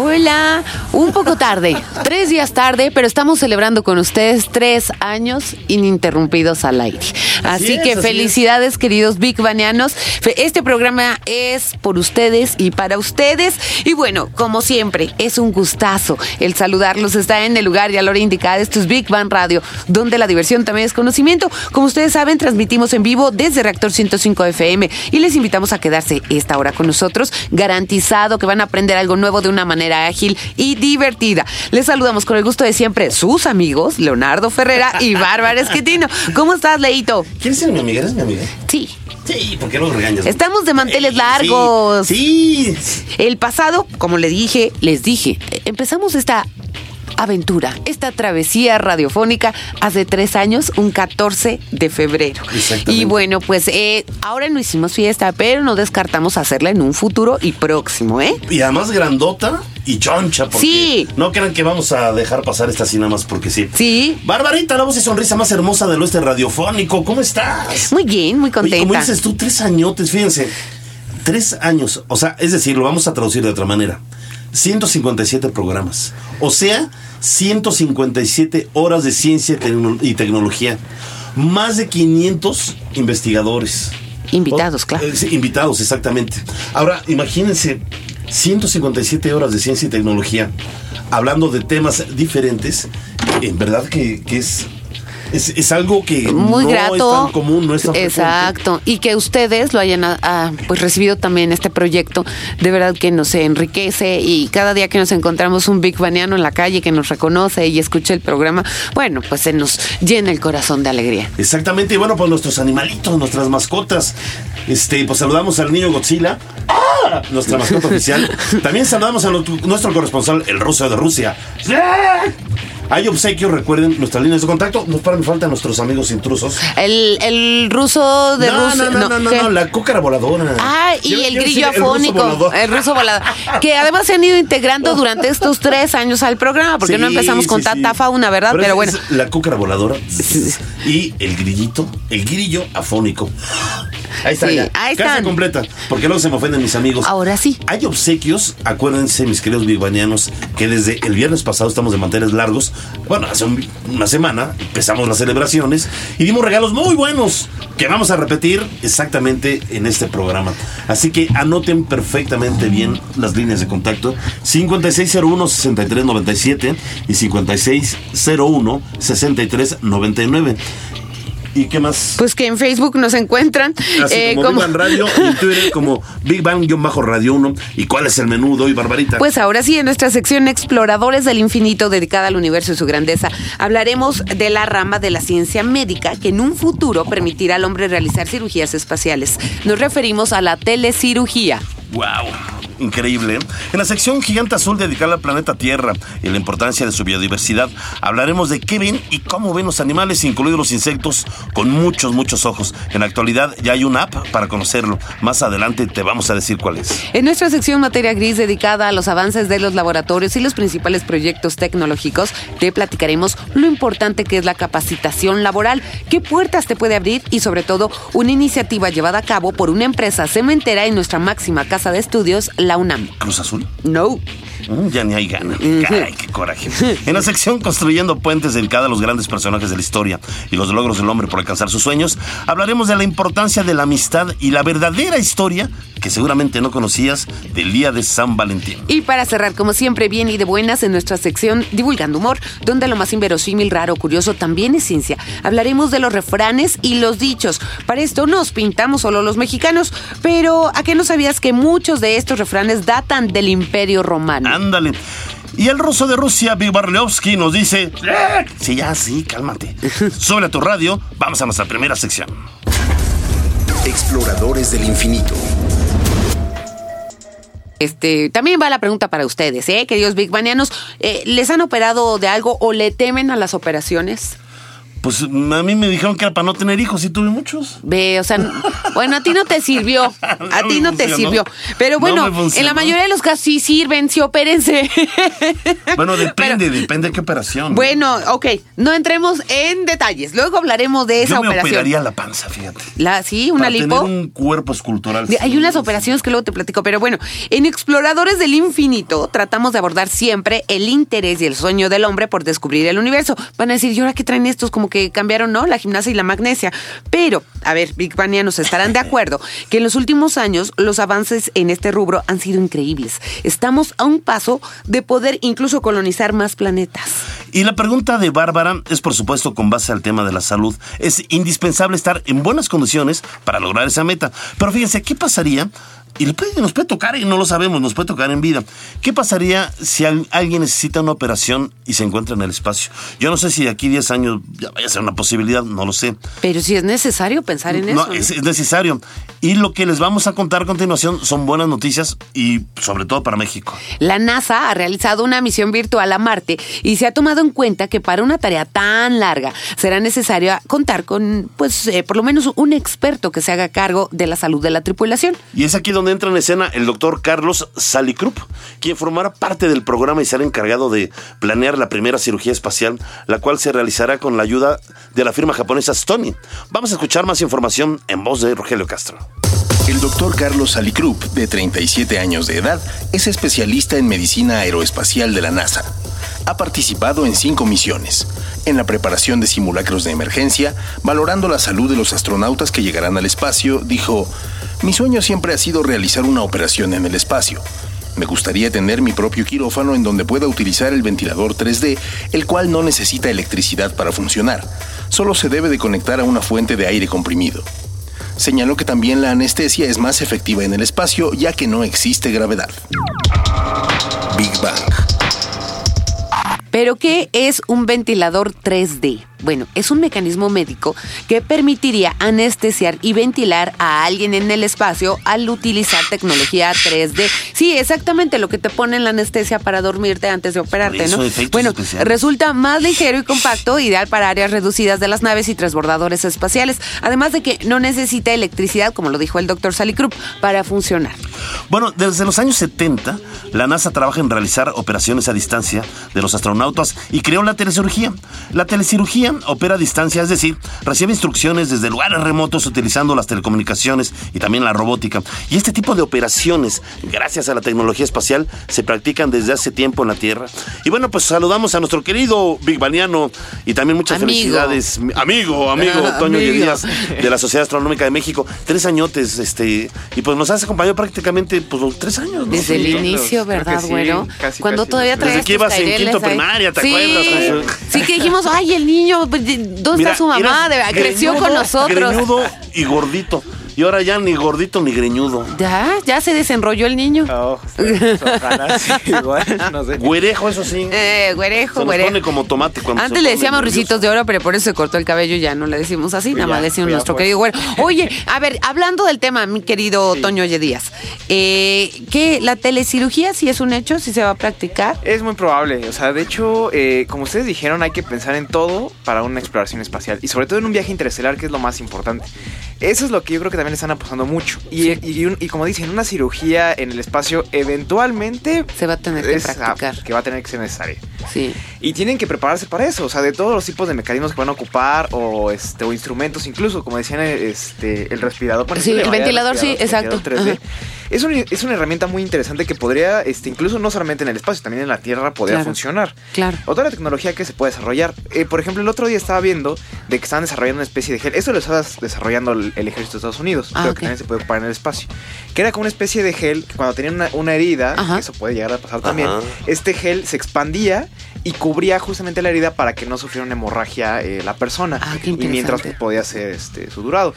Hola, un poco tarde, tres días tarde, pero estamos celebrando con ustedes tres años ininterrumpidos al aire. Así, que felicidades, queridos Big Banianos. Este programa es por ustedes y para ustedes. Y bueno, como siempre, es un gustazo el saludarlos. Está en el lugar y a la hora indicada. Esto es Big Bang Radio, donde la diversión también es conocimiento. Como ustedes saben, transmitimos en vivo desde Reactor 105 FM y les invitamos a quedarse esta hora con nosotros. Garantizado que van a aprender algo nuevo de una manera manera ágil y divertida. Les saludamos con el gusto de siempre sus amigos, Leonardo Ferrera y Bárbara Esquetino. ¿Cómo estás, Leito? ¿Quieres ser mi amiga? ¿Eres mi amiga? Sí. Sí, ¿por qué nos regañas? Estamos de manteles largos. Sí, sí, El pasado, como les dije, les dije, empezamos esta aventura, esta travesía radiofónica hace tres años, un 14 de febrero. Y bueno, pues eh, ahora no hicimos fiesta, pero no descartamos hacerla en un futuro y próximo, ¿eh? Y además grandota y choncha, porque sí. no crean que vamos a dejar pasar esta así más porque sí. Sí. Barbarita, la voz y sonrisa más hermosa del oeste radiofónico, ¿cómo estás? Muy bien, muy contenta. Oye, como dices tú, tres añotes, fíjense, tres años, o sea, es decir, lo vamos a traducir de otra manera. 157 programas. O sea, 157 horas de ciencia y tecnología. Más de 500 investigadores. Invitados, claro. Eh, invitados, exactamente. Ahora, imagínense 157 horas de ciencia y tecnología hablando de temas diferentes. En verdad que, que es es, es algo que Muy no grato. es tan común, no es tan Exacto. Y que ustedes lo hayan ah, ah, pues recibido también este proyecto, de verdad que nos enriquece y cada día que nos encontramos un Big Baniano en la calle que nos reconoce y escucha el programa, bueno, pues se nos llena el corazón de alegría. Exactamente, y bueno, pues nuestros animalitos, nuestras mascotas, este, pues saludamos al niño Godzilla, ¡Ah! nuestra mascota oficial. También saludamos a nuestro corresponsal, el ruso de Rusia. ¡Sí! Hay obsequios, recuerden nuestras líneas de contacto. Nos paran, faltan nuestros amigos intrusos. El, el ruso de no, Rusia. No, no, no, no, no, la cócara voladora. Ah, y el grillo afónico. El ruso volador. El ruso volador. que además se han ido integrando durante estos tres años al programa, porque no empezamos con tanta fauna, ¿verdad? Pero, bueno. La cócara voladora y el grillito, el grillo afónico. Ahí está, ya. Ahí Casa están. completa, porque luego se me ofenden mis amigos. Ahora sí. Hay obsequios, acuérdense, mis queridos bilbañanos, que desde el viernes pasado estamos de manteles largos bueno, hace una semana empezamos las celebraciones y dimos regalos muy buenos que vamos a repetir exactamente en este programa. Así que anoten perfectamente bien las líneas de contacto 5601-6397 y 5601-6399. ¿Y qué más? Pues que en Facebook nos encuentran. Ah, Así eh, como, como, Big Bang Radio y en Twitter como Big Bang-Radio 1. ¿Y cuál es el menú de Barbarita? Pues ahora sí, en nuestra sección Exploradores del Infinito dedicada al universo y su grandeza, hablaremos de la rama de la ciencia médica que en un futuro permitirá al hombre realizar cirugías espaciales. Nos referimos a la telecirugía. ¡Wow! Increíble. ¿eh? En la sección Gigante Azul dedicada al planeta Tierra y la importancia de su biodiversidad, hablaremos de qué ven y cómo ven los animales, incluidos los insectos, con muchos, muchos ojos. En la actualidad ya hay una app para conocerlo. Más adelante te vamos a decir cuál es. En nuestra sección Materia Gris dedicada a los avances de los laboratorios y los principales proyectos tecnológicos, te platicaremos lo importante que es la capacitación laboral, qué puertas te puede abrir y sobre todo una iniciativa llevada a cabo por una empresa cementera en nuestra máxima casa casa de estudios, la UNAM. ¿Cruz Azul? No. Mm, ya ni hay gana. Caray, qué coraje. En la sección Construyendo Puentes dedicada a los grandes personajes de la historia y los logros del hombre por alcanzar sus sueños, hablaremos de la importancia de la amistad y la verdadera historia que seguramente no conocías del día de San Valentín. Y para cerrar, como siempre, bien y de buenas en nuestra sección Divulgando Humor, donde lo más inverosímil, raro, curioso también es ciencia. Hablaremos de los refranes y los dichos. Para esto nos pintamos solo los mexicanos, pero ¿a qué no sabías que muy muchos de estos refranes datan del Imperio Romano. Ándale. Y el ruso de Rusia, Vivarleovsky, nos dice: eh, Sí, ya, sí, cálmate. Sube a tu radio, vamos a nuestra primera sección. Exploradores del infinito. Este, también va la pregunta para ustedes, ¿eh? Queridos Big Banianos, eh, ¿les han operado de algo o le temen a las operaciones? Pues a mí me dijeron que era para no tener hijos y tuve muchos. Ve, o sea, bueno, a ti no te sirvió. A No ti no te sirvió. Pero No bueno, en la mayoría de los casos sí sirven, sí opérense. Bueno, depende, Pero- depende de qué operación. Bueno, ok, no entremos en detalles. Luego hablaremos de esa Yo me operación. operaría la panza, fíjate. La, sí, una para lipo. tener un cuerpo escultural. De- Hay unas operaciones que luego te platico, pero bueno, en Exploradores del Infinito tratamos de abordar siempre el interés y el sueño del hombre por descubrir el universo. Van a decir, ¿y ahora qué traen estos? Como que cambiaron, ¿no? La gimnasia y la magnesia. Pero, a ver, Big Banianos estarán de acuerdo que en los últimos años los avances en este rubro han sido increíbles. Estamos a un paso de poder incluso colonizar más planetas. Y la pregunta de Bárbara es, por supuesto, con base al tema de la salud. Es indispensable estar en buenas condiciones para lograr esa meta. Pero fíjense, ¿qué pasaría? Y le puede- nos puede tocar, y no lo sabemos, nos puede tocar en vida. ¿Qué pasaría si al- alguien necesita una operación y se encuentra en el espacio? Yo no sé si de aquí 10 años ya vaya a ser una posibilidad, no lo sé. Pero si es necesario pensar en No, eso. ¿no? es, es necesario. Y lo que les vamos a contar a continuación son buenas noticias y sobre todo para México. La NASA ha realizado una misión virtual a Marte y se ha tomado en cuenta que para una tarea tan larga será necesario contar con, pues, eh, por lo menos un experto que se haga cargo de la salud de la tripulación. Y es aquí donde entra en escena el doctor Carlos Salicrup, quien formará parte del programa y será encargado de planear la primera cirugía espacial, la cual se realizará con la ayuda de la firma japonesa Stony. Vamos a escuchar más información en voz de Rogelio Castro. El doctor Carlos Salicrup, de 37 años de edad, es especialista en medicina aeroespacial de la NASA. Ha participado en cinco misiones, en la preparación de simulacros de emergencia, valorando la salud de los astronautas que llegarán al espacio, dijo, mi sueño siempre ha sido realizar una operación en el espacio. Me gustaría tener mi propio quirófano en donde pueda utilizar el ventilador 3D, el cual no necesita electricidad para funcionar. Solo se debe de conectar a una fuente de aire comprimido. Señaló que también la anestesia es más efectiva en el espacio ya que no existe gravedad. Big Bang. Pero, ¿qué es un ventilador 3D? Bueno, es un mecanismo médico que permitiría anestesiar y ventilar a alguien en el espacio al utilizar tecnología 3D. Sí, exactamente lo que te ponen la anestesia para dormirte antes de operarte, eso, ¿no? Bueno, especiales. resulta más ligero y compacto, ideal para áreas reducidas de las naves y transbordadores espaciales, además de que no necesita electricidad, como lo dijo el doctor Salicrup, para funcionar. Bueno, desde los años 70, la NASA trabaja en realizar operaciones a distancia de los astronautas y creó la telecirugía. La telecirugía opera a distancia, es decir, recibe instrucciones desde lugares remotos utilizando las telecomunicaciones y también la robótica. Y este tipo de operaciones, gracias a la tecnología espacial, se practican desde hace tiempo en la Tierra. Y bueno, pues saludamos a nuestro querido Big Baniano y también muchas Amigo. felicidades. mi- Amigo, amigo, Ah, Toño. Díaz de la Sociedad Astronómica de México. Tres añotes, este, y pues nos has acompañado prácticamente pues los tres años, ¿no? Desde el Sí, inicio, los- creo ¿verdad, que sí, güero? casi, Cuando casi todavía traías Desde que ibas en quinto ahí. primaria, ¿te sí. acuerdas? Sí, que dijimos, ay, el niño, pues, ¿dónde Mira, está su mamá? eras De- creció con greñudo, nosotros. Greñudo y gordito. Y ahora ya ni gordito ni greñudo. Ya, ya se desenrolló el niño. Oh, sí, ojalá, sí, igual, no sé. Güerejo, eso sí. Eh, güerejo, se güerejo. pone como tomate cuando Antes se le decíamos risitos de oro, pero por eso se cortó el cabello y ya no le decimos así, nada ya, más le decimos ya nuestro querido güero. Oye, a ver, hablando del tema, mi querido Toño Oye Díaz, eh, ¿qué, ¿la telecirugía sí es un hecho? ¿Sí se va a practicar? Es muy probable, o sea, de hecho, eh, como ustedes dijeron, hay que pensar en todo para una exploración espacial y sobre todo en un viaje interestelar, que es lo más importante. Eso es lo que yo creo que también le están apostando mucho. Y, y, un- y como dicen, una cirugía en el espacio eventualmente Se va a tener que ah, practicar. que va a tener que ser necesaria. Sí. Y tienen que prepararse para eso, o sea, de todos los tipos de mecanismos que van a ocupar o este o instrumentos incluso, como decían este el respirador. bueno, Sí, el ventilador, sí, exacto. ventilador 3D. Es, un- es una herramienta muy interesante que podría, este, incluso no solamente en el espacio, también en la Tierra podría Claro. funcionar. Claro. Otra tecnología que se puede desarrollar, eh, por ejemplo, el otro día estaba viendo de que estaban desarrollando una especie de gel. Eso lo estaba desarrollando el, el ejército de Estados Unidos, Ah, pero que también se puede ocupar en el espacio. Que era como una especie de gel que cuando tenían una, una herida, que eso puede llegar a pasar también, este gel se expandía y cubría justamente la herida para que no sufriera una hemorragia eh, la persona. Ah, qué y mientras podía ser este, su durado.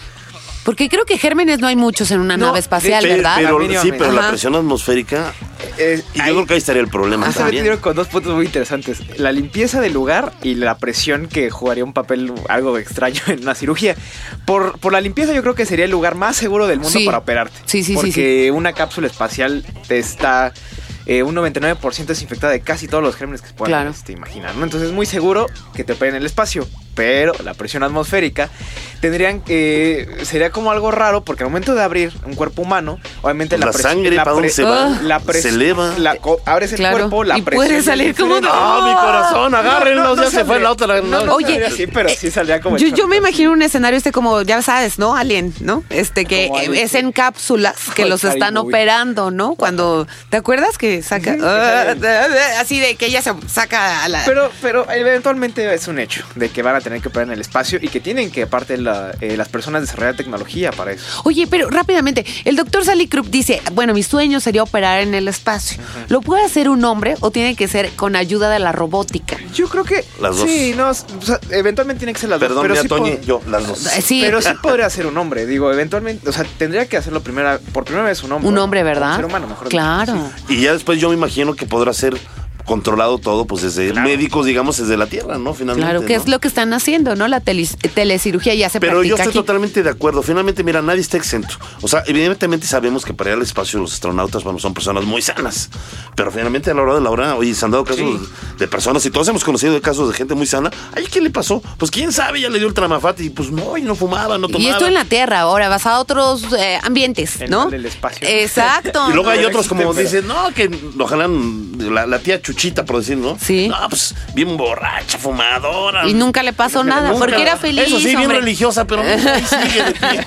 Porque creo que gérmenes no hay muchos en una No, nave espacial, Pe- ¿verdad? Pero, sí, pero la Ajá. presión atmosférica. Eh, Y yo ahí- creo que ahí estaría el problema se también. con dos puntos muy interesantes. La limpieza del lugar y la presión que jugaría un papel algo extraño en una cirugía. Por, por la limpieza yo creo que sería el lugar más seguro del mundo Sí. para operarte. Sí, sí, sí, Porque una cápsula espacial te está eh, un 99% desinfectada de casi todos los gérmenes que se puedan Claro. este, imaginar. ¿no? Entonces es muy seguro que te operen en el espacio. Pero la presión atmosférica tendrían que... sería como algo raro porque al momento de abrir un cuerpo humano, obviamente La presión- sangre, la ¿para dónde pre- se va? La Se eleva. la abres el Claro. cuerpo, la Y presión puede salir como. ¡no! mi corazón, agárrenlos, ya se fue la otra. No, no Oye, así, pero sí saldría como Yo, yo me imagino un escenario este como, ya sabes, ¿no? Alien, ¿no? Este que Alien, es en cápsulas que Ay, los están operando, ¿no? Cuando, ¿te acuerdas que saca? Sale. así de que ella se saca a la... Pero, pero eventualmente es un hecho de que van a tener que operar en el espacio y que tienen que, aparte, la- eh, las personas desarrollar tecnología para eso. Oye, pero rápidamente, el doctor Sally Krupp dice, bueno, mi sueño sería operar en el espacio. ¿Lo puede hacer un hombre o tiene que ser con ayuda de la robótica? Yo creo que. Las dos. Sí, no, o sea, eventualmente tiene que ser las Perdón, dos. Mira, sí, yo, las dos. Eh, Sí, pero sí podría ser un hombre. Digo, eventualmente. O sea, tendría que hacerlo primera, por primera vez un hombre. un hombre, Un ¿verdad? ser humano, mejor dicho. Claro. Y ya después yo me imagino que podrá ser controlado todo, pues desde Claro. médicos, digamos, desde la Tierra, ¿no? Finalmente. Claro, que ¿no? es lo que están haciendo, ¿no? La telis- telecirugía ya se Pero yo estoy aquí. totalmente de acuerdo. Finalmente, mira, nadie está exento. O sea, evidentemente sabemos que para ir al espacio los astronautas, bueno, son personas muy sanas. Pero finalmente a la hora de la hora, oye, se han dado casos Sí. de personas, y todos hemos conocido de casos de gente muy sana. Ay, ¿qué le pasó? Pues quién sabe, ya le dio el tramafate y pues no, y no fumaba, no tomaba. Y esto en la Tierra, ahora vas a otros eh, ambientes, El ¿no? mal del espacio. Exacto. Y luego hay otros como dicen, no, que ojalá la, la tía Chuchita, por decir, ¿no? Sí. No, pues bien borracha, fumadora. Y nunca le pasó nada, Nunca. porque era feliz. Eso sí, bien religiosa, pero ahí sigue de pie.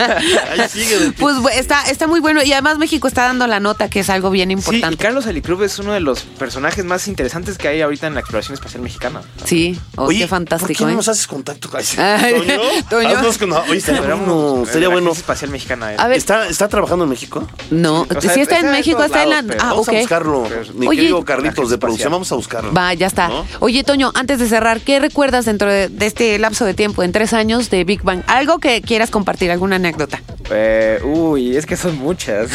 Ahí sigue de pie. Pues está, está muy bueno. Y además México está dando la nota, que es algo bien Sí, y importante. Carlos Alicruz es uno de los personajes más interesantes que hay ahorita en la exploración espacial mexicana. Sí, oh, Oye, qué fantástico. ¿por qué no ¿eh? nos haces contacto? Sí. Toño, Toño. haznos con- Oye, estaría bueno. la bueno. Espacial mexicana. eh. A ver. ¿Está, ¿Está trabajando en México? No, O sea, si está en está en México, está en la. Ah, vamos ok. a buscarlo. Mi Oye. querido Carlitos de producción. Vamos a buscarlo. Va, ya está. ¿No? Oye, Toño, antes de cerrar, ¿qué recuerdas dentro de, de este lapso de tiempo, en tres años de Big Bang? Algo que quieras compartir, alguna anécdota. Eh, uy, es que son muchas.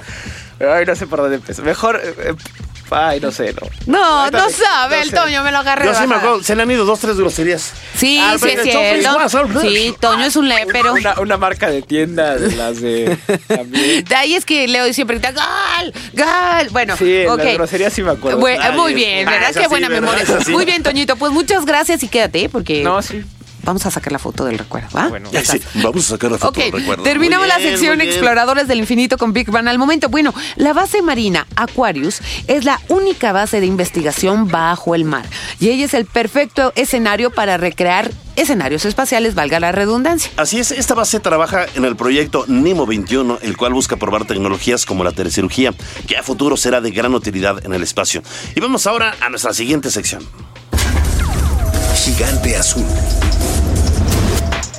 Ay, no sé por dónde empezar. Mejor. eh, eh, ay, no sé, no. No, no sabe, no el sé. Toño me lo agarré. Yo sí me acuerdo, se le han ido dos, tres groserías. Sí, Ah, sí es cierto. Sí, Toño es un lepero. Una, una marca de tienda de las de. También. De ahí es que Leo siempre grita ¡Gal! ¡Gal! Bueno, Sí, las groserías sí me acuerdo. Muy bien, ah, ¿verdad? es Qué buena memoria. Muy bien, Toñito. Pues muchas gracias y quédate, ¿eh? porque No, sí. Vamos a sacar la foto del recuerdo, ¿va? Bueno. Sí, vamos a sacar la foto del recuerdo. terminamos la sección. Exploradores del Infinito con Big Bang al momento. Bueno, la base marina Aquarius es la única base de investigación bajo el mar y ella es el perfecto escenario para recrear escenarios espaciales, valga la redundancia. Así es, esta base trabaja en el proyecto Nemo 21, el cual busca probar tecnologías como la telecirugía, que a futuro será de gran utilidad en el espacio. Y vamos ahora a nuestra siguiente sección. Gigante azul.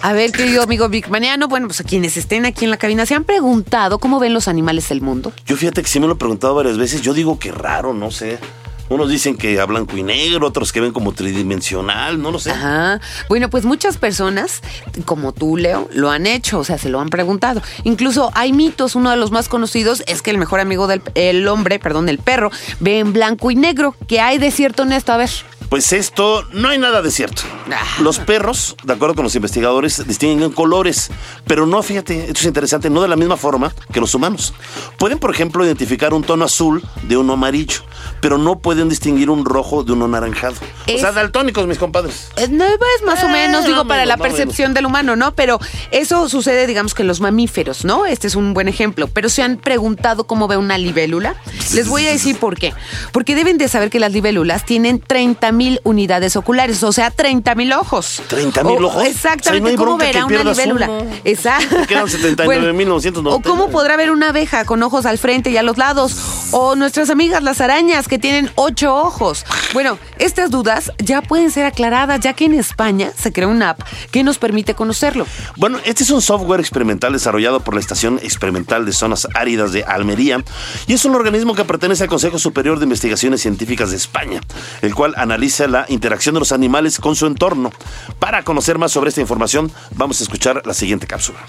A ver, querido amigo Big Maniano, bueno, pues a quienes estén aquí en la cabina se han preguntado cómo ven los animales del mundo. Yo fíjate que sí me lo he preguntado varias veces, yo digo que raro, no sé. Unos dicen que a blanco y negro, otros que ven como tridimensional, no lo sé. Ajá. Bueno, pues muchas personas, como tú, Leo, lo han hecho, o sea, se lo han preguntado. Incluso hay mitos, uno de los más conocidos es que el mejor amigo del el hombre, perdón, el perro, ve en blanco y negro. ¿Qué hay de cierto en esto? A ver. Pues esto, no hay nada de cierto. Ah. Los perros, de acuerdo con los investigadores, distinguen colores, pero no, fíjate, esto es interesante, no de la misma forma que los humanos. Pueden, por ejemplo, identificar un tono azul de uno amarillo, pero no pueden distinguir un rojo de uno anaranjado. O Es- sea, daltónicos, mis compadres. Eh, No es más o Eh, menos, digo, para menos, la percepción del humano, ¿no? Pero eso sucede, digamos, que en los mamíferos, ¿no? Este es un buen ejemplo. Pero se han preguntado cómo ve una libélula. Les voy a decir por qué. Porque deben de saber que las libélulas tienen 30 mil unidades oculares, o sea, 30 mil ojos. 30,000 O- ojos. Exactamente. O sea, no hay ¿Cómo verá una libélula? uno. Exacto. Quedan 79,999. O cómo podrá ver una abeja con ojos al frente y a los lados. O nuestras amigas las arañas que tienen ocho ojos. Bueno, estas dudas ya pueden ser aclaradas, ya que en España se creó una app que nos permite conocerlo. Bueno, este es un software experimental desarrollado por la Estación Experimental de Zonas Áridas de Almería y es un organismo que pertenece al Consejo Superior de Investigaciones Científicas de España, el cual analiza la interacción de los animales con su entorno. Para conocer más sobre esta información, vamos a escuchar la siguiente cápsula.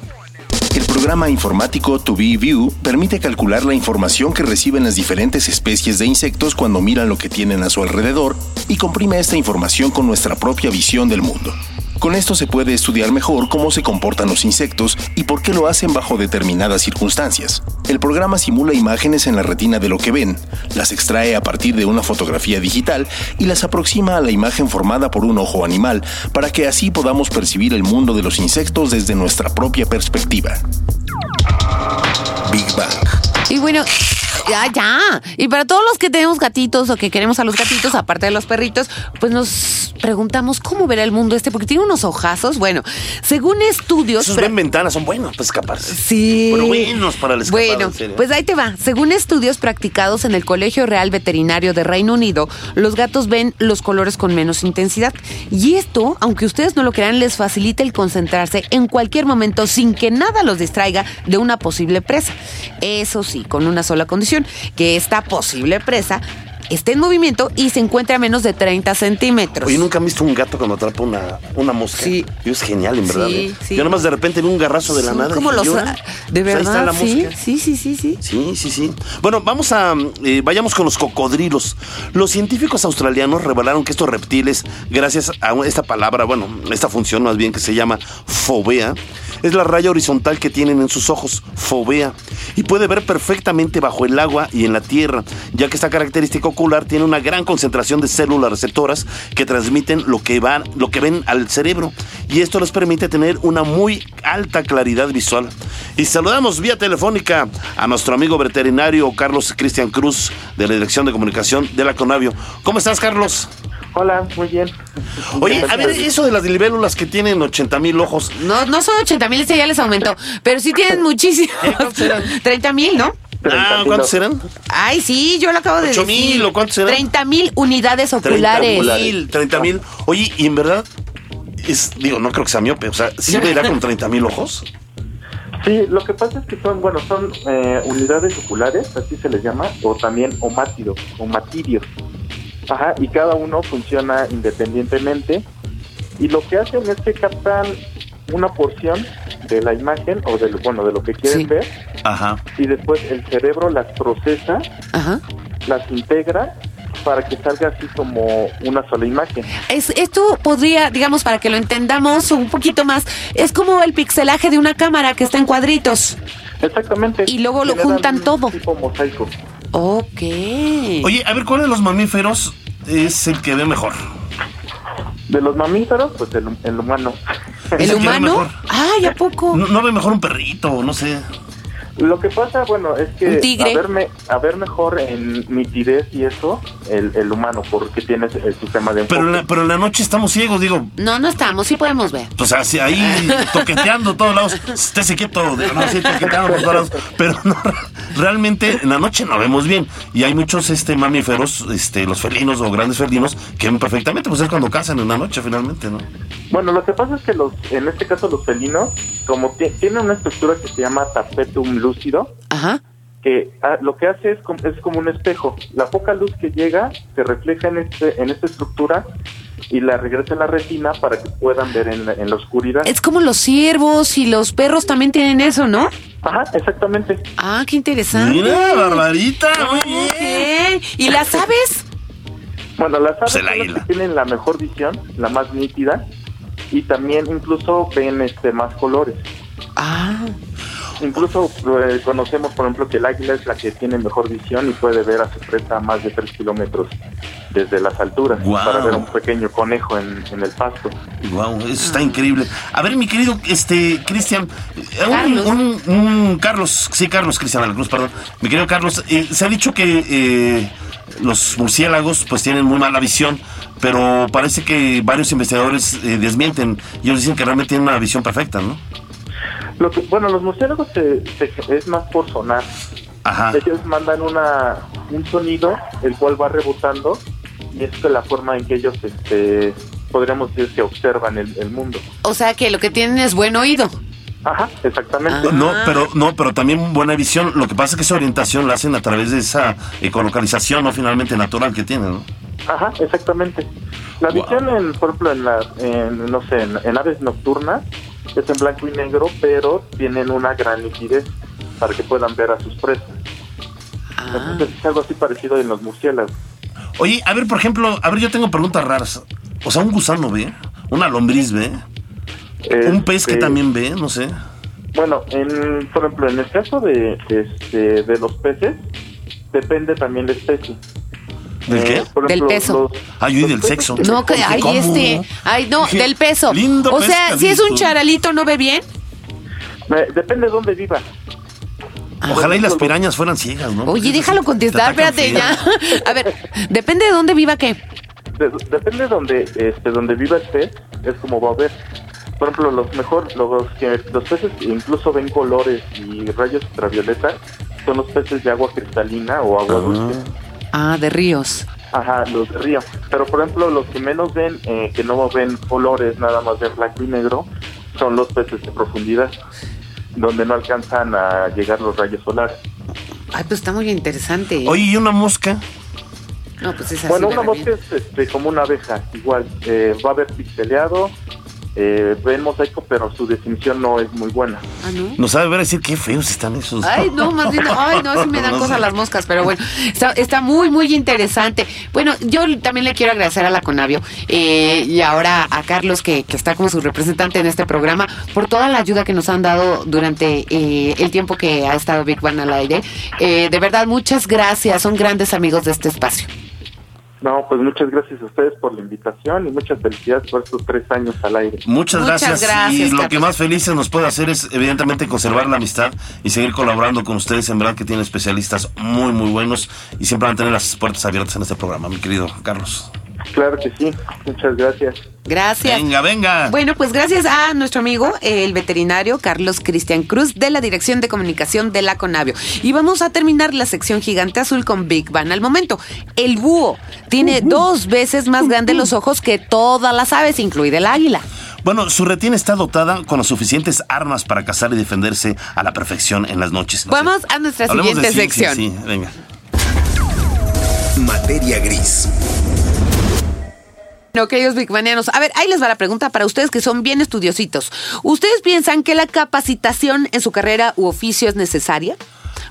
El programa informático To Be View permite calcular la información que reciben las diferentes especies de insectos cuando miran lo que tienen a su alrededor y comprime esta información con nuestra propia visión del mundo. Con esto se puede estudiar mejor cómo se comportan los insectos y por qué lo hacen bajo determinadas circunstancias. El programa simula imágenes en la retina de lo que ven, las extrae a partir de una fotografía digital y las aproxima a la imagen formada por un ojo animal para que así podamos percibir el mundo de los insectos desde nuestra propia perspectiva. Big Bang. Y bueno, ya, ya. Y para todos los que tenemos gatitos o que queremos a los gatitos, aparte de los perritos, pues nos preguntamos cómo verá el mundo este, porque tiene unos ojazos. Bueno, según estudios. Esos ven ventanas, son buenos para escaparse. Sí. Pero buenos para el escapado, Bueno, en serio. pues ahí te va. Según estudios practicados en el Colegio Real Veterinario de Reino Unido, los gatos ven los colores con menos intensidad. Y esto, aunque ustedes no lo crean, les facilita el concentrarse en cualquier momento sin que nada los distraiga de una posible presa. Eso sí, con una sola condición, que esta posible presa esté en movimiento y se encuentre a menos de 30 centímetros. Oye, ¿nunca han visto un gato cuando atrapa una, una mosca? Sí. Y es genial, en verdad. Sí, ¿eh? sí. Yo nomás de repente vi un garrazo de la nada. como los... lloran. De Pues ahí está verdad, la sí, mosca. sí, sí, sí, sí. Sí, sí, sí. Bueno, vamos a. eh, vayamos con los cocodrilos. Los científicos australianos revelaron que estos reptiles, gracias a esta palabra, bueno, esta función más bien que se llama fobea, es la raya horizontal que tienen en sus ojos, fobea, y puede ver perfectamente bajo el agua y en la tierra, ya que esta característica ocular tiene una gran concentración de células receptoras que transmiten lo que, van, lo que ven al cerebro, y esto les permite tener una muy alta claridad visual. Y saludamos vía telefónica a nuestro amigo veterinario Carlos Cristian Cruz de la Dirección de Comunicación de la Conavio. ¿Cómo estás, Carlos? Hola, muy bien. Oye, a ver, eso de las libélulas que tienen 80 mil ojos, No, no son 80 mil, este ya les aumentó. Pero sí tienen muchísimos. 30 mil, ¿no? Ah, ¿cuántos eran? Ay, sí, yo lo acabo de ¿Ocho decir. mil o cuántos eran? 30 mil unidades 30 oculares. mil, 30 mil. Oye, y en verdad, es, digo, no creo que sea miope, o sea, ¿sí verá con 30 mil ojos? Sí, lo que pasa es que son, bueno, son eh, unidades oculares, así se les llama, o también omátidos, omatidios. Ajá, y cada uno funciona independientemente. Y lo que hacen es que captan una porción de la imagen o del, bueno, de lo que quieren Sí. ver, Ajá. y después el cerebro las procesa, Ajá. las integra para que salga así como una sola imagen. Es, esto podría, digamos, para que lo entendamos un poquito más, es como el pixelaje de una cámara que está en cuadritos. Exactamente. Y luego lo juntan un todo. Tipo mosaico. Ok. Oye, a ver, ¿cuál de los mamíferos es el que ve mejor? De los mamíferos, pues el, el humano. ¿El humano? Ay, ¿a poco? ¿No, no ve mejor un perrito? No sé. Lo que pasa, bueno, es que a ver, me- a ver mejor en nitidez y eso, el, el humano, porque tiene el sistema de Pero en, la, pero en la noche estamos ciegos, digo, No, no estamos, sí podemos ver. pues así, ahí toqueteando todos lados. Estése quieto, digo, no así toqueteando por todos lados. Pero no, realmente en la noche no vemos bien. Y hay muchos este mamíferos, este, los felinos o grandes felinos, que ven perfectamente, pues es cuando cazan en la noche finalmente, ¿no? Bueno, lo que pasa es que los, en este caso los felinos, como ti- tienen una estructura que se llama tapetum lúcido, Ajá. que ah, lo que hace es como, es como un espejo. La poca luz que llega se refleja en, este, en esta estructura y la regresa a la retina para que puedan ver en la, en la oscuridad. Es como los ciervos y los perros también tienen eso, ¿no? Ajá, exactamente. Ah, qué interesante. Mira, Barbarita, muy bien. ¿Y las aves? Bueno, las aves Pues el son las águila. que tienen la mejor visión, la más nítida, y también incluso ven este más colores. Ah, Incluso eh, conocemos, por ejemplo, que el águila es la que tiene mejor visión y puede ver a su presa a más de 3 kilómetros desde las alturas para ver a un pequeño conejo en, en el pasto. Wow, eso está increíble. A ver, mi querido este Cristian, eh, un- Carlos. Un, un Carlos, sí, Carlos Cristian de la Cruz, perdón. Mi querido Carlos, eh, se ha dicho que eh, los murciélagos pues tienen muy mala visión, pero parece que varios investigadores eh, desmienten. Ellos dicen que realmente tienen una visión perfecta, ¿no? Lo que, bueno, los murciélagos se- se- es más por sonar. Ajá. Ellos mandan una, un sonido, el cual va rebotando, y es que la forma en que ellos, este, podríamos decir, que observan el, el mundo. o sea que lo que tienen es buen oído. Ajá, exactamente. Ah. No, pero no, pero también buena visión. Lo que pasa es que esa orientación la hacen a través de esa ecolocalización, no finalmente natural que tienen, ¿no? Ajá, exactamente. La Wow. visión, en, por ejemplo, en, la, en, no sé, en, en aves nocturnas, es en blanco y negro, pero tienen una gran nitidez para que puedan ver a sus presas. Ah, Entonces es algo así parecido en los murciélagos. Oye, a ver, por ejemplo, a ver, yo tengo preguntas raras. O sea, un gusano ve, una lombriz ve, un pez que Este, también ve, no sé. Bueno, en, por ejemplo, en el caso de, este, de los peces, depende también la especie. ¿Del qué? por Del peso. los- Ay, y los del sexo. no, que, ay, ¿cómo? este, ay, no, Dije, del peso. lindo o sea, si es un charalito, ¿no ve bien? Eh, Depende de dónde viva. Ojalá y las pirañas fueran ciegas, ¿no? Oye, déjalo te contestar, espérate ya. A ver, depende de dónde viva qué. De- depende de donde, este, donde viva el pez, es como va a ver. Por ejemplo, los mejor, los que los peces que incluso ven colores y rayos ultravioleta son los peces de agua cristalina o agua dulce. Ah, de ríos. Ajá, los de río. Pero por ejemplo, los que menos ven, eh, que no ven colores, nada más ven blanco y negro, son los peces de profundidad, donde no alcanzan a llegar los rayos solares. Ay, pues está muy interesante. Oye, ¿y una mosca? No, pues es así. Bueno, una mosca bien. es este, como una abeja, igual, eh, va a ver pixeleado, eh, ven mosaico, pero su definición no es muy buena. Ah, ¿no? Nos sabe ver decir qué feos están esos. Ay, no, más bien, ay, no, sí me dan No cosas las moscas, pero bueno, está, está muy, muy interesante. Bueno, yo también le quiero agradecer a la Conavio eh, y ahora a Carlos, que, que está como su representante en este programa, por toda la ayuda que nos han dado durante eh, el tiempo que ha estado Big Bang al aire. Eh, de verdad, muchas gracias, son grandes amigos de este espacio. No, pues muchas gracias a ustedes por la invitación y muchas felicidades por estos tres años al aire. Muchas, Muchas gracias. gracias, Y lo Carlos. que más felices nos puede hacer es, evidentemente, conservar la amistad y seguir colaborando con ustedes. En verdad que tienen especialistas muy, muy buenos y siempre van a tener las puertas abiertas en este programa, mi querido Carlos. Claro que sí, muchas gracias. Gracias. Venga, venga. Bueno, pues gracias a nuestro amigo, el veterinario Carlos Cristian Cruz, de la Dirección de Comunicación de la Conavio. Y vamos a terminar la sección gigante azul con Big Bang. Al momento, el búho tiene dos veces más grandes los ojos que todas las aves, incluida el águila. Bueno, su retina está dotada con las suficientes armas para cazar y defenderse a la perfección en las noches. No sé. Vamos a nuestra siguiente sí, sí, sección. sí, venga. Materia gris. Bueno, queridos bigmanianos, a ver, ahí les va la pregunta para ustedes que son bien estudiositos. ¿Ustedes piensan que la capacitación en su carrera u oficio es necesaria?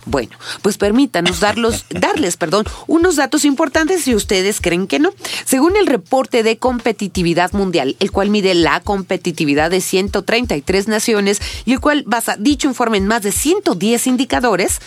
Bueno, pues permítanos darlos, darles, perdón, unos datos importantes si ustedes creen que no. Según el reporte de competitividad mundial, el cual mide la competitividad de 133 naciones y el cual basa dicho informe en más de 110 indicadores,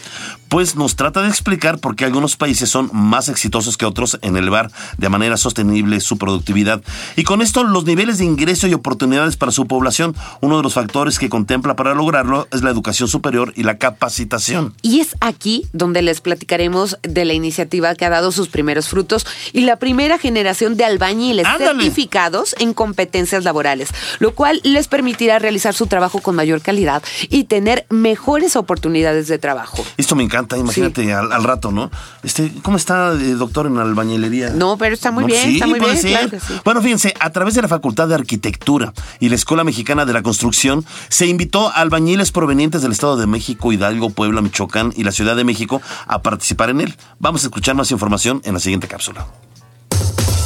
Pues nos trata de explicar por qué algunos países son más exitosos que otros en elevar de manera sostenible su productividad. Y con esto los niveles de ingreso y oportunidades para su población, uno de los factores que contempla para lograrlo es la educación superior y la capacitación. Y es aquí donde les platicaremos de la iniciativa que ha dado sus primeros frutos y la primera generación de albañiles ¡Ándale! certificados en competencias laborales, lo cual les permitirá realizar su trabajo con mayor calidad y tener mejores oportunidades de trabajo. Esto me encanta, imagínate al, al rato, ¿no? Este, ¿Cómo está, eh, doctor, en albañilería? No, pero está muy No, bien, sí, está muy bien, ser. claro que sí. Bueno, fíjense, a través de la Facultad de Arquitectura y la Escuela Mexicana de la Construcción, se invitó a albañiles provenientes del Estado de México, Hidalgo, Puebla, Michoacán y la Ciudad de México a participar en él. Vamos a escuchar más información en la siguiente cápsula.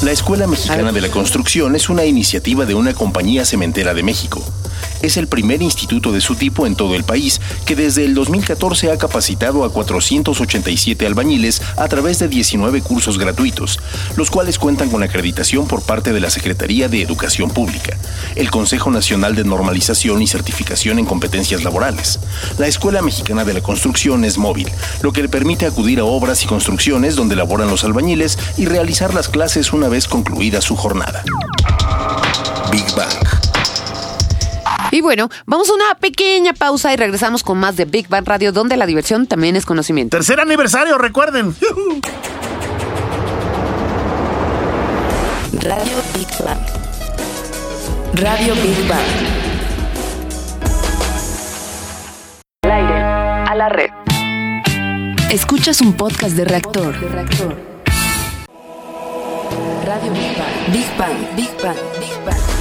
La Escuela Mexicana de la Construcción es una iniciativa de una compañía cementera de México. Es el primer instituto de su tipo en todo el país que desde el 2014 ha capacitado a 487 albañiles a través de 19 cursos gratuitos, los cuales cuentan con acreditación por parte de la Secretaría de Educación Pública, el Consejo Nacional de Normalización y Certificación en Competencias Laborales. La Escuela Mexicana de la Construcción es móvil, lo que le permite acudir a obras y construcciones donde laboran los albañiles y realizar las clases una vez concluida su jornada. Big Bang. Y bueno, vamos a una pequeña pausa y regresamos con más de Big Bang Radio, donde la diversión también es conocimiento. Tercer aniversario, recuerden. Radio Big Bang. Radio Big Bang. Al aire, a la red. Escuchas un podcast de reactor. Radio Big Bang. Big Bang, Big Bang, Big Bang.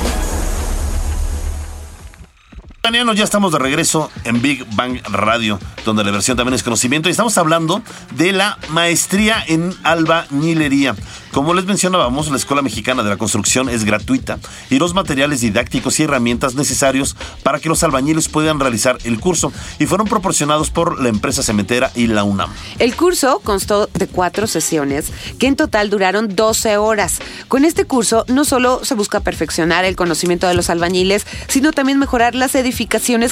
Ya estamos de regreso en Big Bang Radio, donde la versión también es conocimiento. Y estamos hablando de la maestría en albañilería. Como les mencionábamos, la Escuela Mexicana de la Construcción es gratuita y los materiales didácticos y herramientas necesarios para que los albañiles puedan realizar el curso y fueron proporcionados por la empresa cementera y la UNAM. El curso constó de cuatro sesiones que en total duraron 12 horas. Con este curso no solo se busca perfeccionar el conocimiento de los albañiles, sino también mejorar las edificaciones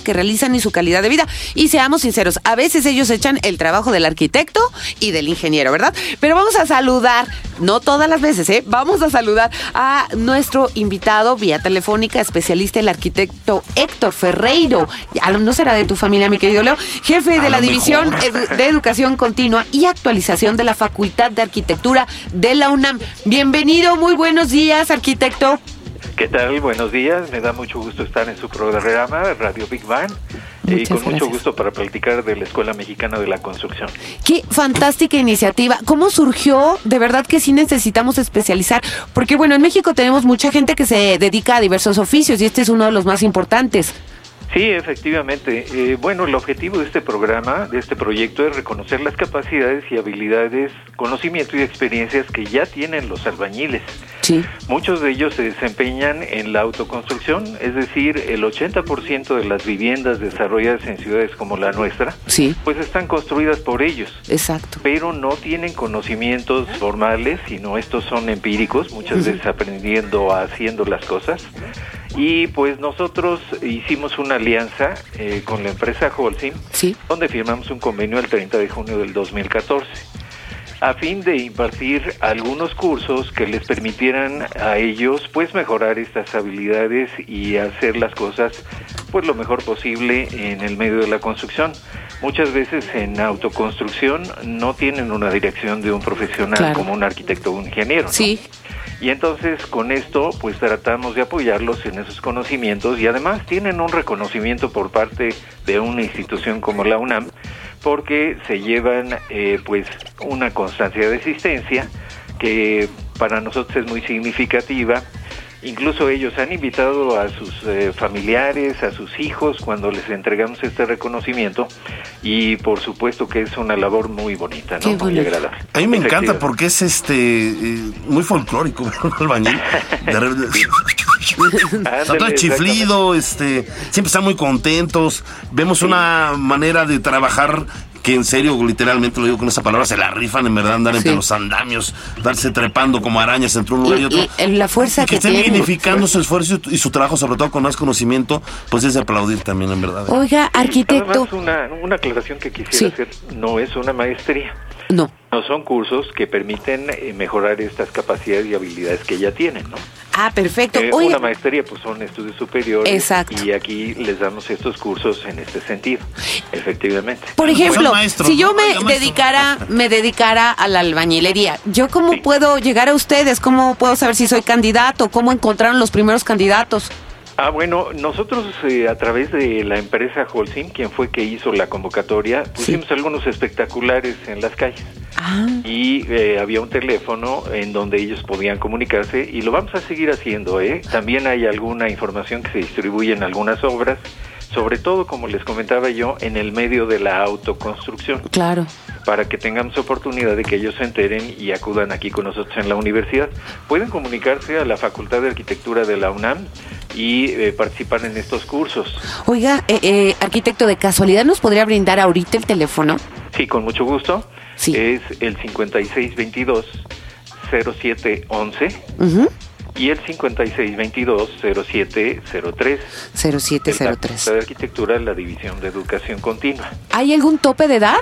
que realizan y su calidad de vida. Y seamos sinceros, a veces ellos echan el trabajo del arquitecto y del ingeniero, ¿verdad? Pero vamos a saludar, no todas las veces, ¿eh? Vamos a saludar a nuestro invitado vía telefónica, especialista, el arquitecto Héctor Ferreiro. No será de tu familia, mi querido Leo, jefe de la División de Educación Continua y Actualización de la Facultad de Arquitectura de la UNAM. Bienvenido, muy buenos días, arquitecto. ¿Qué tal? Buenos días. Me da mucho gusto estar en su programa Radio Big Bang y con mucho gusto para platicar de la Escuela Mexicana de la Construcción. Qué fantástica iniciativa. ¿Cómo surgió? De verdad que sí necesitamos especializar, porque bueno, en México tenemos mucha gente que se dedica a diversos oficios y este es uno de los más importantes. Sí, efectivamente. Eh, bueno, el objetivo de este programa, de este proyecto, es reconocer las capacidades y habilidades, conocimiento y experiencias que ya tienen los albañiles. Sí. Muchos de ellos se desempeñan en la autoconstrucción, es decir, el 80% de las viviendas desarrolladas en ciudades como la nuestra, sí. pues están construidas por ellos. Exacto. Pero no tienen conocimientos formales, sino estos son empíricos, muchas veces aprendiendo, haciendo las cosas. Y pues nosotros hicimos una alianza eh, con la empresa Holcim, donde firmamos un convenio el 30 de junio del 2014 a fin de impartir algunos cursos que les permitieran a ellos pues mejorar estas habilidades y hacer las cosas pues lo mejor posible en el medio de la construcción. Muchas veces en autoconstrucción no tienen una dirección de un profesional como un arquitecto o un ingeniero. Sí. Y entonces con esto pues tratamos de apoyarlos en esos conocimientos y además tienen un reconocimiento por parte de una institución como la UNAM porque se llevan eh, pues una constancia de existencia que para nosotros es muy significativa Incluso ellos han invitado a sus eh, familiares, a sus hijos cuando les entregamos este reconocimiento y por supuesto que es una labor muy bonita, ¿no? Muy agradable. A mí me encanta porque es este eh, muy folclórico, el bañil. Está todo chiflido, este, siempre están muy contentos. Vemos una manera de trabajar que en serio, literalmente lo digo con esa palabra, se la rifan en verdad, andar entre los andamios, darse trepando como arañas entre un lugar y, otro. la fuerza que, que estén dignificando su esfuerzo y su trabajo, sobre todo con más conocimiento, pues es de aplaudir también, en verdad. Oiga, arquitecto. una, una aclaración que quisiera hacer, no es una maestría. No. No son cursos que permiten eh, mejorar estas capacidades y habilidades que ya tienen, ¿no? Ah, perfecto. Eh, una maestría pues son estudios superiores. Exacto. Y aquí les damos estos cursos en este sentido, efectivamente. Por ejemplo, si yo me dedicara, me dedicara a la albañilería, ¿yo cómo puedo llegar a ustedes? ¿Cómo puedo saber si soy candidato? ¿Cómo encontraron los primeros candidatos? Ah, bueno, nosotros eh, a través de la empresa Holcim, quien fue que hizo la convocatoria, pusimos algunos espectaculares en las calles. Ah. Y eh, había un teléfono en donde ellos podían comunicarse y lo vamos a seguir haciendo. ¿eh? También hay alguna información que se distribuye en algunas obras sobre todo, como les comentaba yo, en el medio de la autoconstrucción. Claro. Para que tengamos oportunidad de que ellos se enteren y acudan aquí con nosotros en la universidad. Pueden comunicarse a la Facultad de Arquitectura de la UNAM y eh, participar en estos cursos. Oiga, eh, eh, arquitecto, ¿de casualidad nos podría brindar ahorita el teléfono? Sí, con mucho gusto. Sí. Es el 5622 0711. Uh y el 5622-0703. 0703. de Arquitectura, la División de Educación Continua. ¿Hay algún tope de edad?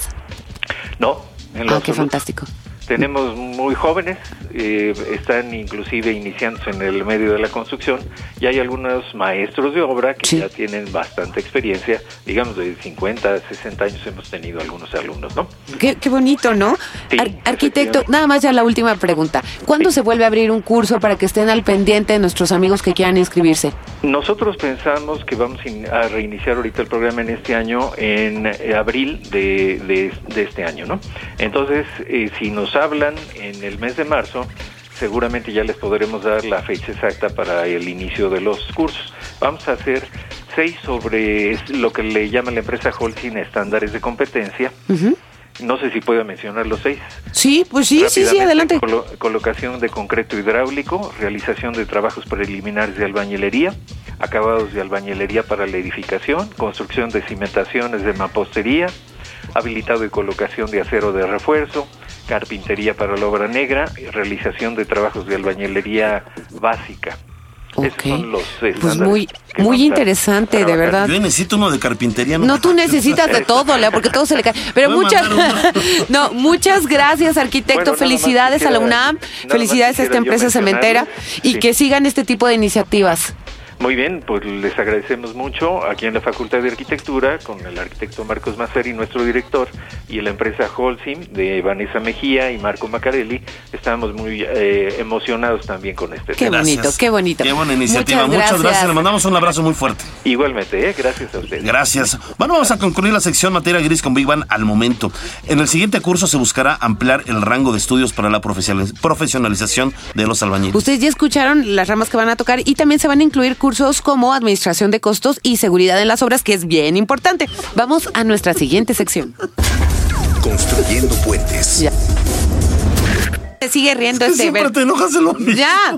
No. En ah, qué fantástico. Tenemos muy jóvenes, eh, están inclusive iniciándose en el medio de la construcción y hay algunos maestros de obra que ya tienen bastante experiencia, digamos de 50, 60 años hemos tenido algunos alumnos, ¿no? Qué, bonito, ¿no? arquitecto, nada más ya la última pregunta. ¿Cuándo se vuelve a abrir un curso para que estén al pendiente nuestros amigos que quieran inscribirse? Nosotros pensamos que vamos a reiniciar ahorita el programa en este año, en eh, abril de, de, este año, ¿no? Entonces, eh, si nos hablan en el mes de marzo, seguramente ya les podremos dar la fecha exacta para el inicio de los cursos. Vamos a hacer seis sobre lo que le llama la empresa Holcim estándares de competencia. No sé si puedo mencionar los seis. Sí, pues sí, sí, sí, adelante. colo- colocación de concreto hidráulico, realización de trabajos preliminares de albañilería, acabados de albañilería para la edificación, construcción de cimentaciones de mampostería, habilitado y colocación de acero de refuerzo, carpintería para la obra negra, y realización de trabajos de albañilería básica. Ok. Esos son los Pues muy, muy interesante, de verdad. Yo necesito uno de carpintería. No, tú necesitas de todo, Lea, porque todo se le cae. Pero Voy muchas, no, muchas gracias, arquitecto. Bueno, Felicidades a la UNAM, felicidades a esta empresa cementera y sí. que sigan este tipo de iniciativas. Muy bien, pues les agradecemos mucho aquí en la Facultad de Arquitectura con el arquitecto Marcos Maceri, nuestro director, y la empresa Holcim de Vanessa Mejía y Marco Macarelli. Estamos muy eh, emocionados también con este Qué tema. bonito, qué bonito. Qué buena iniciativa. Muchas Muchas, gracias. gracias. Le mandamos un abrazo muy fuerte. Igualmente, ¿eh? gracias a ustedes. Gracias. Bueno, vamos a concluir la sección materia gris con Big Bang al momento. En el siguiente curso se buscará ampliar el rango de estudios para la profesionaliz- profesionalización de los albañiles. Ustedes ya escucharon las ramas que van a tocar y también se van a incluir cursos como administración de costos y seguridad en las obras, que es bien importante. Vamos a nuestra siguiente sección. Construyendo puentes. Ya. Se sigue riendo este. Siempre ver- te enojas de lo mismo. Ya,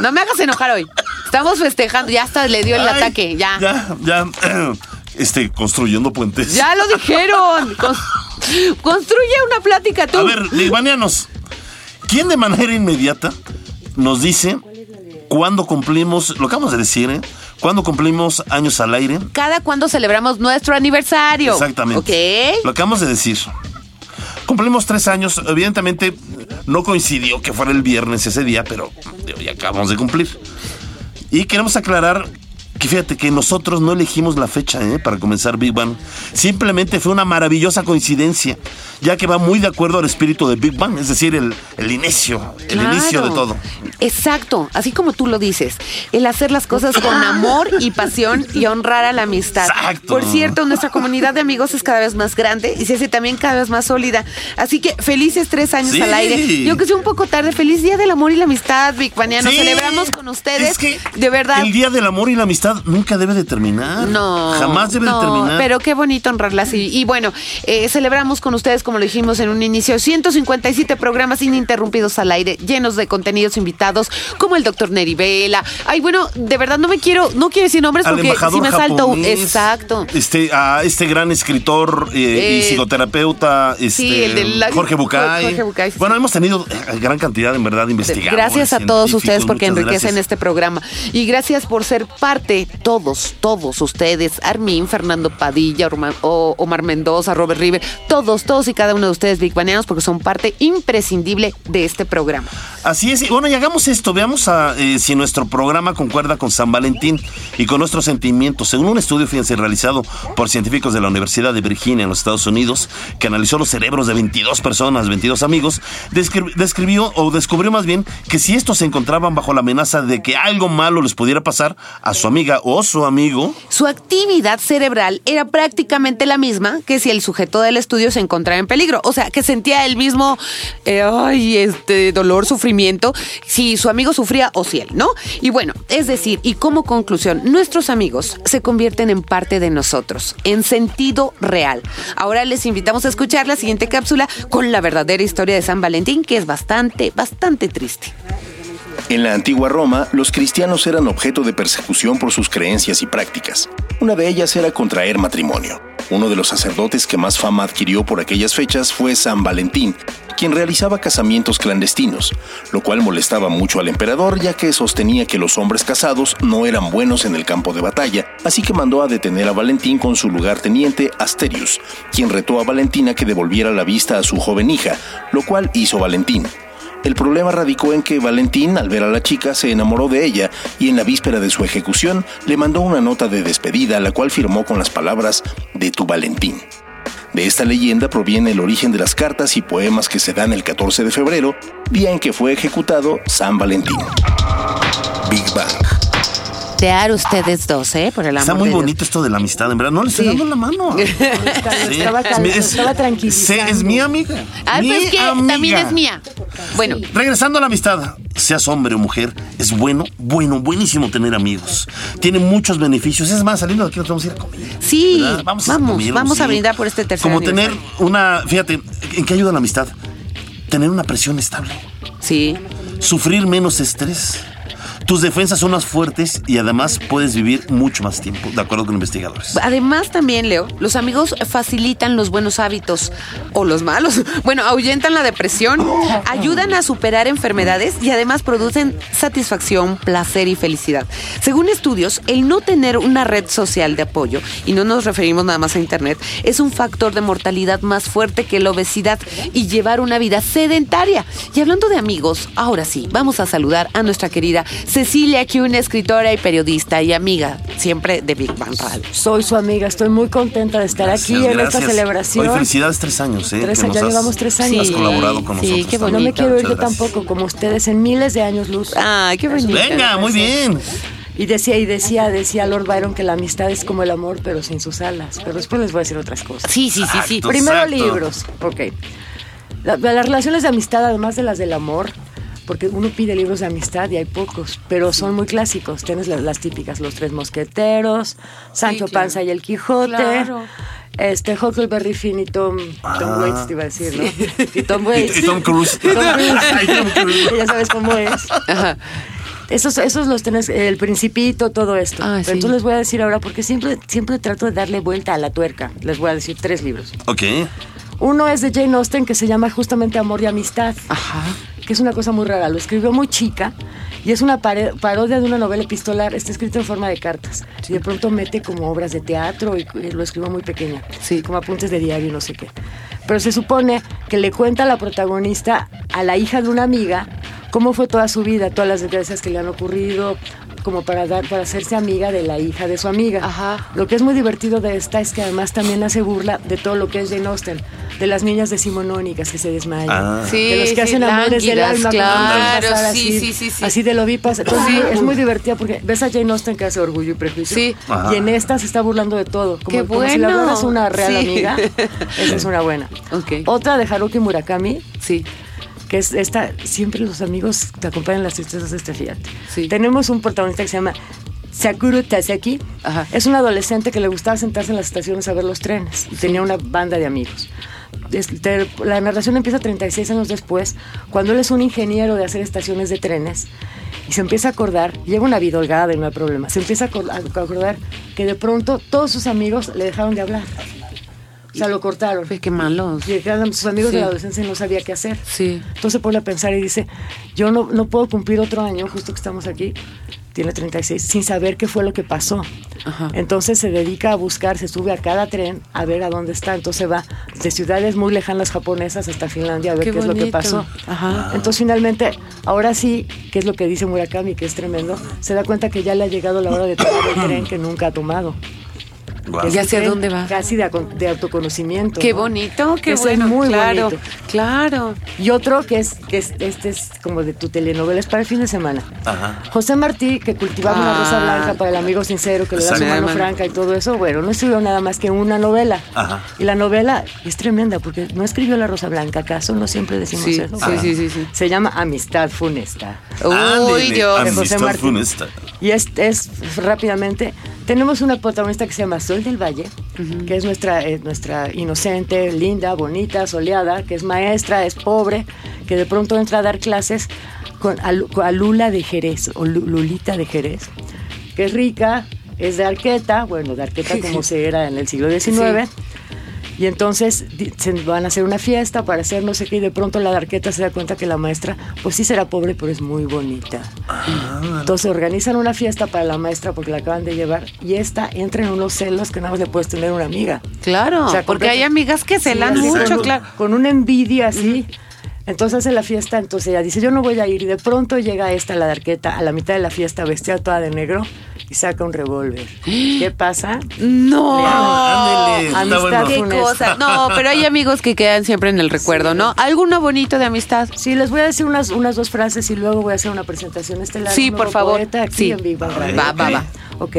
no me hagas enojar hoy. Estamos festejando, ya hasta le dio el Ay, ataque, ya. Ya, ya. Este, construyendo puentes. Ya lo dijeron. Cons- construye una plática tú. A ver, Ligbanianos, ¿quién de manera inmediata nos dice cuándo cumplimos, lo acabamos de decir, ¿eh? ¿Cuándo cumplimos años al aire? Cada cuando celebramos nuestro aniversario. Exactamente. ¿Ok? Lo acabamos de decir. Cumplimos tres años. Evidentemente no coincidió que fuera el viernes ese día, pero ya acabamos de cumplir. Y queremos aclarar que fíjate que nosotros no elegimos la fecha ¿eh? para comenzar Big Bang. Simplemente fue una maravillosa coincidencia, ya que va muy de acuerdo al espíritu de Big Bang, es decir, el, el inicio, el inicio de todo. Exacto, así como tú lo dices, el hacer las cosas con amor y pasión y honrar a la amistad. Exacto. Por cierto, nuestra comunidad de amigos es cada vez más grande y se hace también cada vez más sólida. Así que felices tres años Sí. al aire. Yo que sea un poco tarde, feliz Día del Amor y la Amistad, Big Baniano. Sí. Celebramos con ustedes. Es que de verdad. El Día del Amor y la Amistad nunca debe de terminar. No. Jamás debe no, de terminar. Pero qué bonito honrarla así. Y bueno, eh, celebramos con ustedes, como lo dijimos en un inicio, 157 programas ininterrumpidos al aire, llenos de contenidos invitados, como el doctor Neri Vela. Ay, bueno, de verdad no me quiero, no quiero decir nombres al porque si me salto. japonés, Exacto. Este, a este gran escritor eh, y Eh, psicoterapeuta, este, el de la- Jorge Bucay. Jorge Bucay, sí. Bueno, hemos tenido gran cantidad, en verdad, de investigadores. Gracias a todos ustedes porque enriquecen gracias. este programa. Y gracias por ser parte, todos, todos ustedes, Armin, Fernando Padilla, Omar Mendoza, Robert River, todos, todos y cada uno de ustedes, Big Baneanos, porque son parte imprescindible de este programa. Así es. Y Bueno, y hagamos esto. Veamos eh, si nuestro programa concuerda con San Valentín y con nuestros sentimientos. Según un estudio, fíjense, realizado por científicos de la Universidad de Virginia en los Estados Unidos, que analizó los cerebros de 22 personas, 22 amigos, descri- describió o descubrió más bien que si estos se encontraban bajo la amenaza de que algo malo les pudiera pasar a su amiga o su amigo, Su actividad cerebral era prácticamente la misma que si el sujeto del estudio se encontraba en peligro. O sea, que sentía el mismo eh, ay, este, dolor, sufrimiento, si su amigo sufría o si él, ¿no? Y bueno, es decir, y como conclusión, nuestros amigos se convierten en parte de nosotros, en sentido real. Ahora les invitamos a escuchar la siguiente cápsula con la verdadera historia de San Valentín, que es bastante, bastante triste. En la antigua Roma, los cristianos eran objeto de persecución por sus creencias y prácticas. Una de ellas era contraer matrimonio. Uno de los sacerdotes que más fama adquirió por aquellas fechas fue San Valentín, quien realizaba casamientos clandestinos, lo cual molestaba mucho al emperador ya que sostenía que los hombres casados no eran buenos en el campo de batalla, así que mandó a detener a Valentín con su lugarteniente Asterius, quien retó a Valentina que devolviera la vista a su joven hija, lo cual hizo Valentín. El problema radicó en que Valentín, al ver a la chica, se enamoró de ella y en la víspera de su ejecución le mandó una nota de despedida, la cual firmó con las palabras de tu Valentín. De esta leyenda proviene el origen de las cartas y poemas que se dan el 14 de febrero, día en que fue ejecutado San Valentín. Big Bang. Tear ustedes dos, ¿eh? Por el amor está muy de Dios. bonito esto de la amistad, en verdad. No le estoy Sí. dando la mano. Sí. estaba cal- Es- estaba tranquilizando. sí, es mi amiga. Ah, mi pues que amiga. también es mía. Bueno, Regresando a la amistad, seas hombre o mujer, es bueno, bueno, buenísimo tener amigos. Tiene muchos beneficios. Es más, saliendo de aquí nos vamos a ir a comer. Sí, ¿verdad? vamos, a vamos, a brindar por este tercer Como tener una, fíjate, ¿en qué ayuda la amistad? Tener una presión estable, Sí. sufrir menos estrés. Tus defensas son más fuertes y además puedes vivir mucho más tiempo, de acuerdo con investigadores. Además también, Leo, los amigos facilitan los buenos hábitos o los malos. Bueno, ahuyentan la depresión, ayudan a superar enfermedades y además producen satisfacción, placer y felicidad. Según estudios, el no tener una red social de apoyo, y no nos referimos nada más a Internet, es un factor de mortalidad más fuerte que la obesidad y llevar una vida sedentaria. Y hablando de amigos, ahora sí, vamos a saludar a nuestra querida Cecilia, que una escritora y periodista y amiga siempre de Big Bang Radio. Soy su amiga, estoy muy contenta de estar aquí Gracias, en esta celebración. Felicidades, tres años, ¿eh? Tres años, ya has- llevamos tres años. Has Sí, colaborado con sí, nosotros. qué también. no me bonito. quiero ir yo tampoco como ustedes en miles de años luz. Ay, qué bonito. Venga, muy bien. Y decía, y decía, decía Lord Byron que la amistad es como el amor, pero sin sus alas. Pero después les voy a decir otras cosas. Sí, sí, sí, sí. Exacto. Primero exacto. libros, ok. La- las relaciones de amistad, además de las del amor, porque uno pide libros de amistad y hay pocos, pero son muy clásicos. Tienes las, las típicas, Los Tres Mosqueteros, Sancho claro. Panza y el Quijote, Claro. este Huckleberry Finn y Tom, Tom Waits, te iba a decir, ¿no? Y Tom Waits. Ah. Y, y Tom Cruise. Tom Cruise. Ay, Tom Cruise. ya sabes cómo es. Esos, esos los tenés, el principito, todo esto. Ah, Pero sí. entonces les voy a decir ahora, porque siempre, siempre trato de darle vuelta a la tuerca. Les voy a decir tres libros. Ok. Uno es de Jane Austen que se llama justamente Amor y Amistad, Ajá. que es una cosa muy rara. Lo escribió muy chica y es una parodia de una novela epistolar. Está escrito en forma de cartas. Y de pronto mete como obras de teatro y, y lo escribió muy pequeña. Sí. Como apuntes de diario y no sé qué. Pero se supone que le cuenta a la protagonista a la hija de una amiga cómo fue toda su vida, todas las desgracias que le han ocurrido, como para dar, para hacerse amiga de la hija de su amiga. Ajá. Lo que es muy divertido de esta es que además también hace burla de todo lo que es Jane Austen, de las niñas decimonónicas que se desmayan, Ah. Sí, de los que sí, hacen amores del alma, claro, sí, así, sí, sí, sí. así de lo vipas. Entonces es muy divertida porque ves a Jane Austen que hace orgullo y prejuicio, Sí. Ajá. y en esta se está burlando de todo, como, ¡Qué como si le bueno! hablaras a una real Sí. amiga. Esa es una buena. Ok. Otra de Haruki Murakami, Sí. Que es esta, siempre los amigos te acompañan las tristezas de este fíjate. Sí. Tenemos un protagonista que se llama Sakuro Taseki. Ajá. Es un adolescente que le gustaba sentarse en las estaciones a ver los trenes y tenía una banda de amigos. Este, la narración empieza 36 años después, cuando él es un ingeniero de hacer estaciones de trenes y se empieza a acordar, lleva una vida holgada y no hay problema, se empieza a acordar que de pronto todos sus amigos le dejaron de hablar. O sea, lo cortaron. Pues qué malos. Y eran sus amigos Sí. de la adolescencia y no sabía qué hacer. Sí. Entonces pone a pensar y dice, yo no, no puedo cumplir otro año, justo que estamos aquí, tiene 36, sin saber qué fue lo que pasó. Ajá. Entonces se dedica a buscar, se sube a cada tren a ver a dónde está. Entonces va de ciudades muy lejanas japonesas hasta Finlandia a ver Qué qué, es lo que bonito. pasó. Ajá. Entonces finalmente, ahora sí, que es lo que dice Murakami, que es tremendo, se da cuenta que ya le ha llegado la hora de tomar el tren que nunca ha tomado. ¿Ya el hacia dónde va? Casi de, autoconocimiento. Qué ¿no? bonito, qué Ese bueno. Es muy claro, bonito. claro. Y otro que es, que es, este es como de tu telenovela, es para el fin de semana. Ajá. José Martí, que cultivaba una Ah. rosa blanca para el amigo sincero, que le da su mano franca y todo eso, bueno, no escribió nada más que una novela. Ajá. Y la novela es tremenda, porque no escribió la rosa blanca, ¿acaso? No siempre decimos Sí, eso. sí, sí, sí, sí. Se llama Amistad Funesta. Uy, Dios. José Amistad Martín. funesta. Y es, es rápidamente, tenemos una protagonista que se llama Del Valle, que es nuestra, eh, nuestra inocente, linda, bonita, soleada, que es maestra, es pobre, que de pronto entra a dar clases con, a, Lu- a Lula de Jerez, o Lu- Lulita de Jerez, que es rica, es de arqueta, bueno, de arqueta como se era en el siglo XIX. Y entonces se van a hacer una fiesta para hacer no sé qué y de pronto la de arqueta se da cuenta que la maestra pues sí será pobre pero es muy bonita. Entonces organizan una fiesta para la maestra porque la acaban de llevar y esta entra en unos celos que nada más le puedes tener una amiga. Claro, O sea, porque hay amigas que celan Sí, mucho, con, claro. Con una envidia así. Entonces hace la fiesta, entonces ella dice, yo no voy a ir. Y de pronto llega esta, la de arqueta, a la mitad de la fiesta, vestida toda de negro, y saca un revólver. ¿Qué pasa? No. Amistad bueno. Qué funesta. cosa. No, pero hay amigos que quedan siempre en el recuerdo, ¿no? ¿Alguno bonito de amistad? Sí, les voy a decir unas, unas dos frases y luego voy a hacer una presentación estelar. Sí, por favor. poeta aquí Sí. en. Va, va, va. Ok.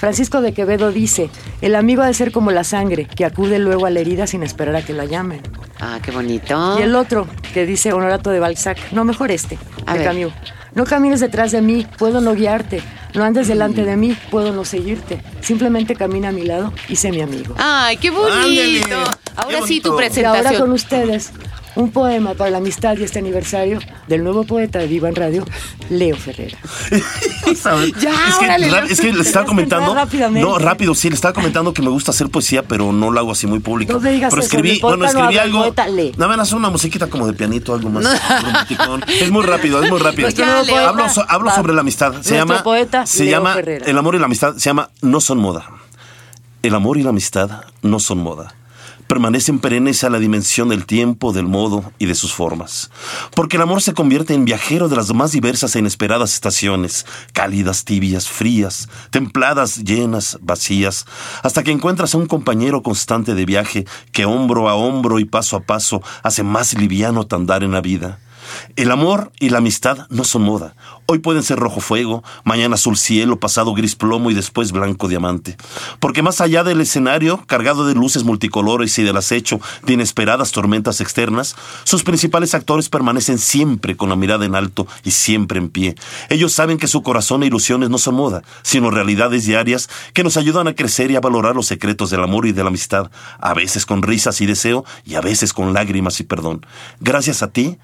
Francisco de Quevedo dice, el amigo ha de ser como la sangre, que acude luego a la herida sin esperar a que la llamen. Ah, qué bonito. Y el otro, que dice Honorato de Balzac, no, mejor este, A de ver. Camus. No camines detrás de mí, puedo no guiarte. No andes delante de mí, puedo no seguirte. Simplemente camina a mi lado y sé mi amigo. Ay, qué bonito. Ahora qué sí tu bonito. Y ahora con presentación. ustedes, un poema para la amistad y este aniversario del nuevo poeta de Viva en Radio, Leo Ferrera. Ya, es que, órale, ra- Leo. es que le estaba comentando. No, rápido, sí, le estaba comentando que me gusta hacer poesía, pero no lo hago así muy público. No digas pero eso, escribí, poeta bueno, no escribí el algo. poeta. No, ven, hacer una musiquita como de pianito, algo más. Es muy rápido, es muy rápido. Ya, Leo. poeta, Hablo, so- hablo va. sobre la amistad. Se llama. poeta, se Leo llama. Ferrera. El amor y la amistad se llama No son moda. El amor y la amistad no son moda. Permanecen perennes a la dimensión del tiempo, del modo y de sus formas. Porque el amor se convierte en viajero de las más diversas e inesperadas estaciones, cálidas, tibias, frías, templadas, llenas, vacías, hasta que encuentras a un compañero constante de viaje que hombro a hombro y paso a paso hace más liviano tu andar en la vida. El amor y la amistad no son moda. Hoy pueden ser rojo fuego, mañana azul cielo, pasado gris plomo y después blanco diamante. Porque más allá del escenario, cargado de luces multicolores y del acecho de inesperadas tormentas externas, sus principales actores permanecen siempre con la mirada en alto y siempre en pie. Ellos saben que su corazón e ilusiones no son moda, sino realidades diarias que nos ayudan a crecer y a valorar los secretos del amor y de la amistad, a veces con risas y deseo y a veces con lágrimas y perdón. Gracias a ti,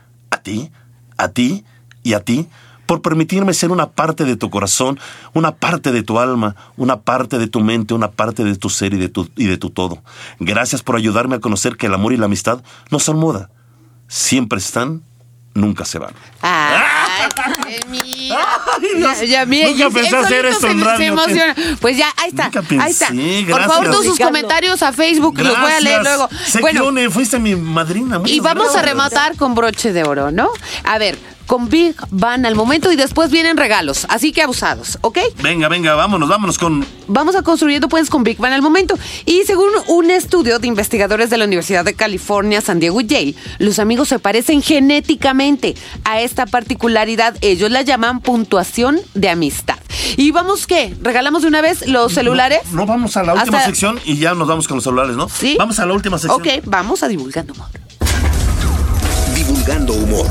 ti, a ti y a ti por permitirme ser una parte de tu corazón, una parte de tu alma, una parte de tu mente, una parte de tu ser y de tu, y de tu todo. Gracias por ayudarme a conocer que el amor y la amistad no son moda. Siempre están, nunca se van. Ay, Dios. Ya, mira, Nunca pensé hacer esto se- en se radio, emociona. Pues ya, ahí está. Pensé, ahí está. Por gracias. favor, todos sus comentarios a Facebook los voy a leer luego. Bueno, Seclone, fuiste mi madrina. y vamos a gracias. rematar con broche de oro, ¿no? A ver, con Big van al momento y después vienen regalos. Así que abusados, ¿ok? Venga, venga, vámonos, vámonos con Vamos a construyendo puentes con Big Bang al momento. Y según un estudio de investigadores de la Universidad de California, San Diego y Yale, los amigos se parecen genéticamente a esta particularidad. Ellos la llaman puntuación de amistad. Y vamos, ¿qué? ¿Regalamos de una vez los celulares? No, no, vamos a la última Hasta- sección y ya nos vamos con los celulares, ¿no? ¿Sí? Vamos a la última sección. Ok, vamos a divulgando amor. Divulgando humor.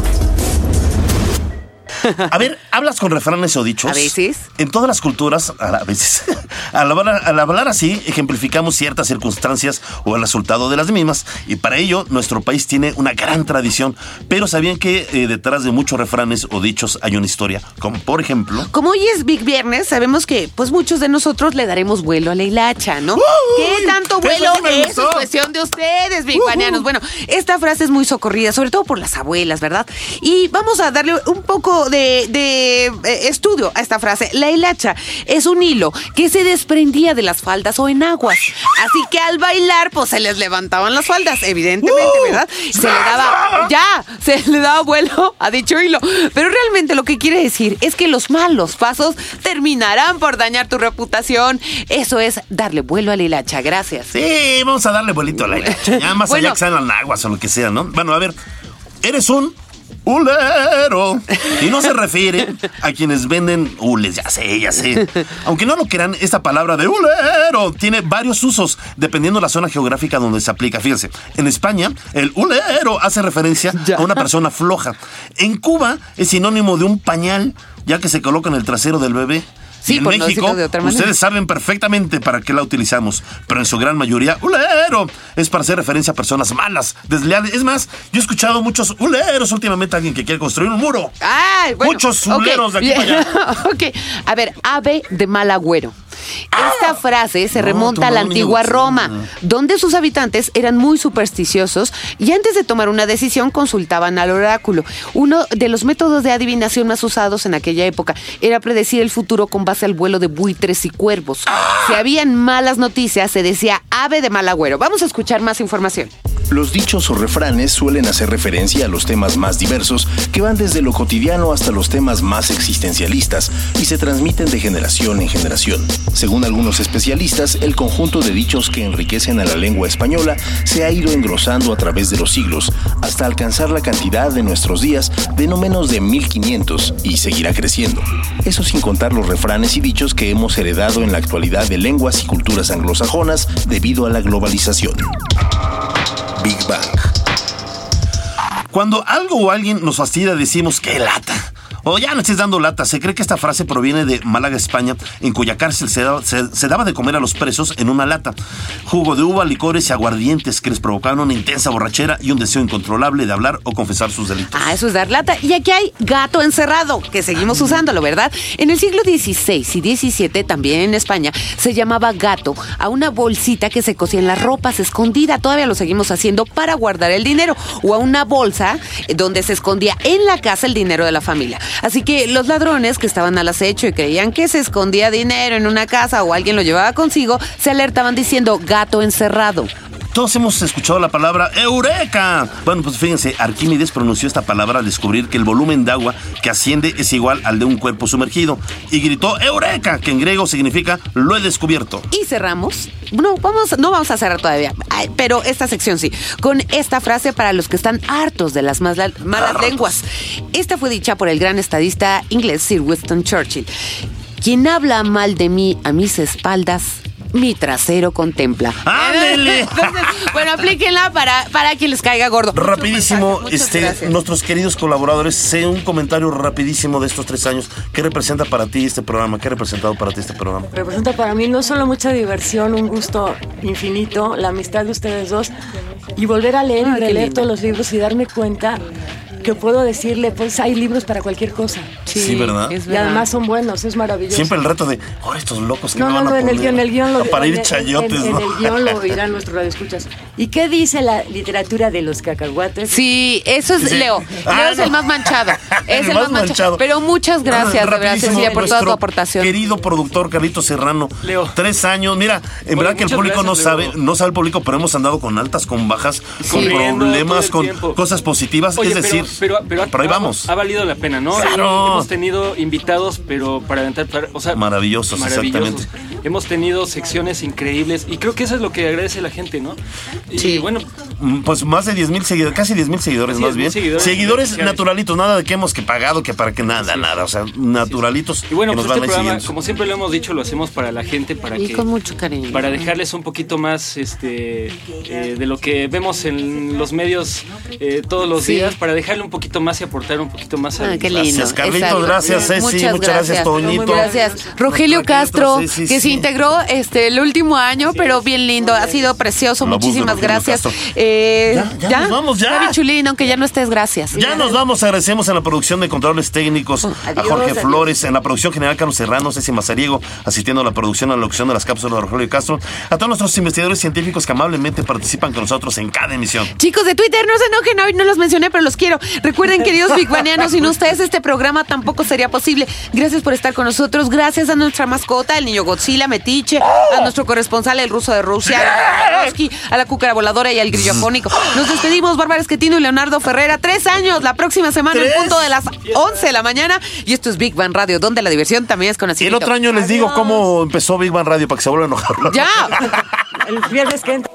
A ver, ¿hablas con refranes o dichos? A veces. En todas las culturas, a veces, al hablar, al hablar así, ejemplificamos ciertas circunstancias o el resultado de las mismas. Y para ello, nuestro país tiene una gran tradición. Pero ¿sabían que eh, detrás de muchos refranes o dichos hay una historia? Como por ejemplo... Como hoy es Big Viernes, sabemos que pues muchos de nosotros le daremos vuelo a la hilacha, ¿no? ¡Uy! ¿Qué tanto vuelo es? Es cuestión de ustedes, Big Banianos. Bueno, esta frase es muy socorrida, sobre todo por las abuelas, ¿verdad? Y vamos a darle un poco de, de, eh, estudio a esta frase. La hilacha es un hilo que se desprendía de las faldas o enaguas. Así que al bailar, pues se les levantaban las faldas, evidentemente, ¡Uh! ¿verdad? Se le daba, ya, se le daba vuelo a dicho hilo. Pero realmente lo que quiere decir es que los malos pasos terminarán por dañar tu reputación. Eso es darle vuelo a la hilacha. Gracias. Sí, vamos a darle vuelito a la hilacha. Ya más Bueno. allá que sean las o lo que sea, ¿no? Bueno, a ver, eres un hulero. Y no se refiere a quienes venden hules, ya sé, ya sé. Aunque no lo crean, esta palabra de hulero tiene varios usos dependiendo de la zona geográfica donde se aplica. Fíjense, en España, el hulero hace referencia a una persona floja. En Cuba es sinónimo de un pañal, ya que se coloca en el trasero del bebé. Sí, en por México, decirlo de otra manera. ustedes saben perfectamente para qué la utilizamos, pero en su gran mayoría, ulero es para hacer referencia a personas malas, desleales. Es más, yo he escuchado muchos uleros últimamente, alguien que quiere construir un muro. Ay, bueno, Muchos ok, zuleros de aquí para allá. ok, a ver, ave de mal agüero. Esta frase se remonta a la antigua Roma, donde sus habitantes eran muy supersticiosos y antes de tomar una decisión consultaban al oráculo. Uno de los métodos de adivinación más usados en aquella época era predecir el futuro con base al vuelo de buitres y cuervos. Si habían malas noticias, se decía ave de mal agüero. Vamos a escuchar más información. Los dichos o refranes suelen hacer referencia a los temas más diversos que van desde lo cotidiano hasta los temas más existencialistas y se transmiten de generación en generación. Según algunos especialistas, el conjunto de dichos que enriquecen a la lengua española se ha ido engrosando a través de los siglos hasta alcanzar la cantidad de nuestros días de no menos de 1500 y seguirá creciendo. Eso sin contar los refranes y dichos que hemos heredado en la actualidad de lenguas y culturas anglosajonas debido a la globalización. Big Bang. Cuando algo o alguien nos fastidia, decimos que lata. O ya no estés dando lata. Se cree que esta frase proviene de Málaga, España, en cuya cárcel se daba, de comer a los presos en una lata. Jugo de uva, licores y aguardientes que les provocaban una intensa borrachera y un deseo incontrolable de hablar o confesar sus delitos. Ah, eso es dar lata. Y aquí hay gato encerrado, que seguimos usándolo, ¿verdad? En el siglo XVI y XVII, también en España, se llamaba gato a una bolsita que se cosía en las ropas escondida. Todavía lo seguimos haciendo para guardar el dinero. O a una bolsa eh, donde se escondía en la casa el dinero de la familia. Así que los ladrones que estaban al acecho y creían que se escondía dinero en una casa o alguien lo llevaba consigo, se alertaban diciendo gato encerrado. Todos hemos escuchado la palabra ¡Eureka! Bueno, pues fíjense, Arquímedes pronunció esta palabra al descubrir que el volumen de agua que asciende es igual al de un cuerpo sumergido. Y gritó ¡Eureka! que en griego significa lo he descubierto. Y cerramos. No, vamos, no vamos a cerrar todavía, Ay, pero esta sección sí, con esta frase para los que están hartos de las malas, malas lenguas. Esta fue dicha por el gran estadista inglés Sir Winston Churchill. Quien habla mal de mí a mis espaldas, mi trasero contempla. ¡Ándele! Entonces, bueno, aplíquenla para, para que les caiga gordo. Rapidísimo, este, nuestros queridos colaboradores, sé un comentario rapidísimo de estos tres años. ¿Qué representa para ti este programa? ¿Qué ha representado para ti este programa? Representa para mí no solo mucha diversión, un gusto infinito, la amistad de ustedes dos y volver a leer Ay, y releer todos los libros y darme cuenta que puedo decirle, pues hay libros para cualquier cosa. Sí, ¿verdad? es Y además son buenos, es maravilloso. Siempre el reto de, oh, estos locos que No, me no, van a no, en el poner?" guion, el guion lo Para ir chayotes, en, ¿no? en el guion lo oirán nuestros radioescuchas. ¿Y qué dice la literatura de los cacahuates? Sí, eso es Sí. Leo. Ah, Leo es no. el más manchado. Es el, El más manchado. Pero muchas gracias, de verdad, Cecilia, por toda tu aportación. Querido productor Carlitos Serrano. Leo. Tres años. Mira, en verdad que el público no sabe, Leo. no sabe el público, pero hemos andado con altas, con bajas, con problemas, con cosas positivas. Es decir, pero, pero, ha- ahí ha- vamos. Ha valido la pena, ¿no? Claro. Hemos tenido invitados, pero para aventar, para- o sea, Maravillosos, maravillosos. Hemos tenido secciones increíbles y creo que eso es lo que agradece la gente, ¿no? Y Sí. bueno, Mm, Pues más de 10 mil seguidores, casi 10 mil seguidores más 10,000 bien. seguidores naturalitos, nada de que hemos que pagado, que para que nada, nada. O sea, naturalitos y bueno, que nos pues van este programa, como siempre lo hemos dicho, lo hacemos para la gente, para Y que con mucho cariño. para dejarles un poquito más este eh, de lo que vemos en los medios eh, todos los Sí. días, para dejarle un poquito más y aportar un poquito más Ah, al- qué lindo. Gracias, Carlitos, gracias, Ceci, muchas gracias, Toñito. Gracias. Rogelio Castro, Carlitos, sí, sí, que se integró este el último año, pero bien lindo. Ha sido precioso. Muchísimas gracias. Eh, Ya, ya nos vamos, ya. Gaby Chulín, aunque ya no estés, gracias. Ya nos vamos, agradecemos en la producción de controles técnicos a Adiós, Jorge adiós. Flores, en la producción general Carlos Serrano, Ceci Mazariego, asistiendo a la producción, a la locución de las cápsulas de Rogelio Castro, a todos nuestros investigadores científicos que amablemente participan con nosotros en cada emisión. Chicos de Twitter, no se enojen, hoy no los mencioné, pero los quiero. Recuerden, queridos bigbanianos, sin ustedes este programa tampoco sería posible. Gracias por estar con nosotros. Gracias a nuestra mascota, el niño Godzilla, Metiche, a nuestro corresponsal, el ruso de Rusia, a la cúcara voladora y al grillofónico. Nos despedimos, Bárbara Esquetino y Leonardo Ferrera. Tres años, la próxima semana, en punto de las 11 de la mañana. Y esto es Big Bang Radio, donde la diversión también es Y conocida. el otro año les digo cómo empezó Big Bang Radio para que se vuelvan a enojar. ¡Ya! El viernes que entra.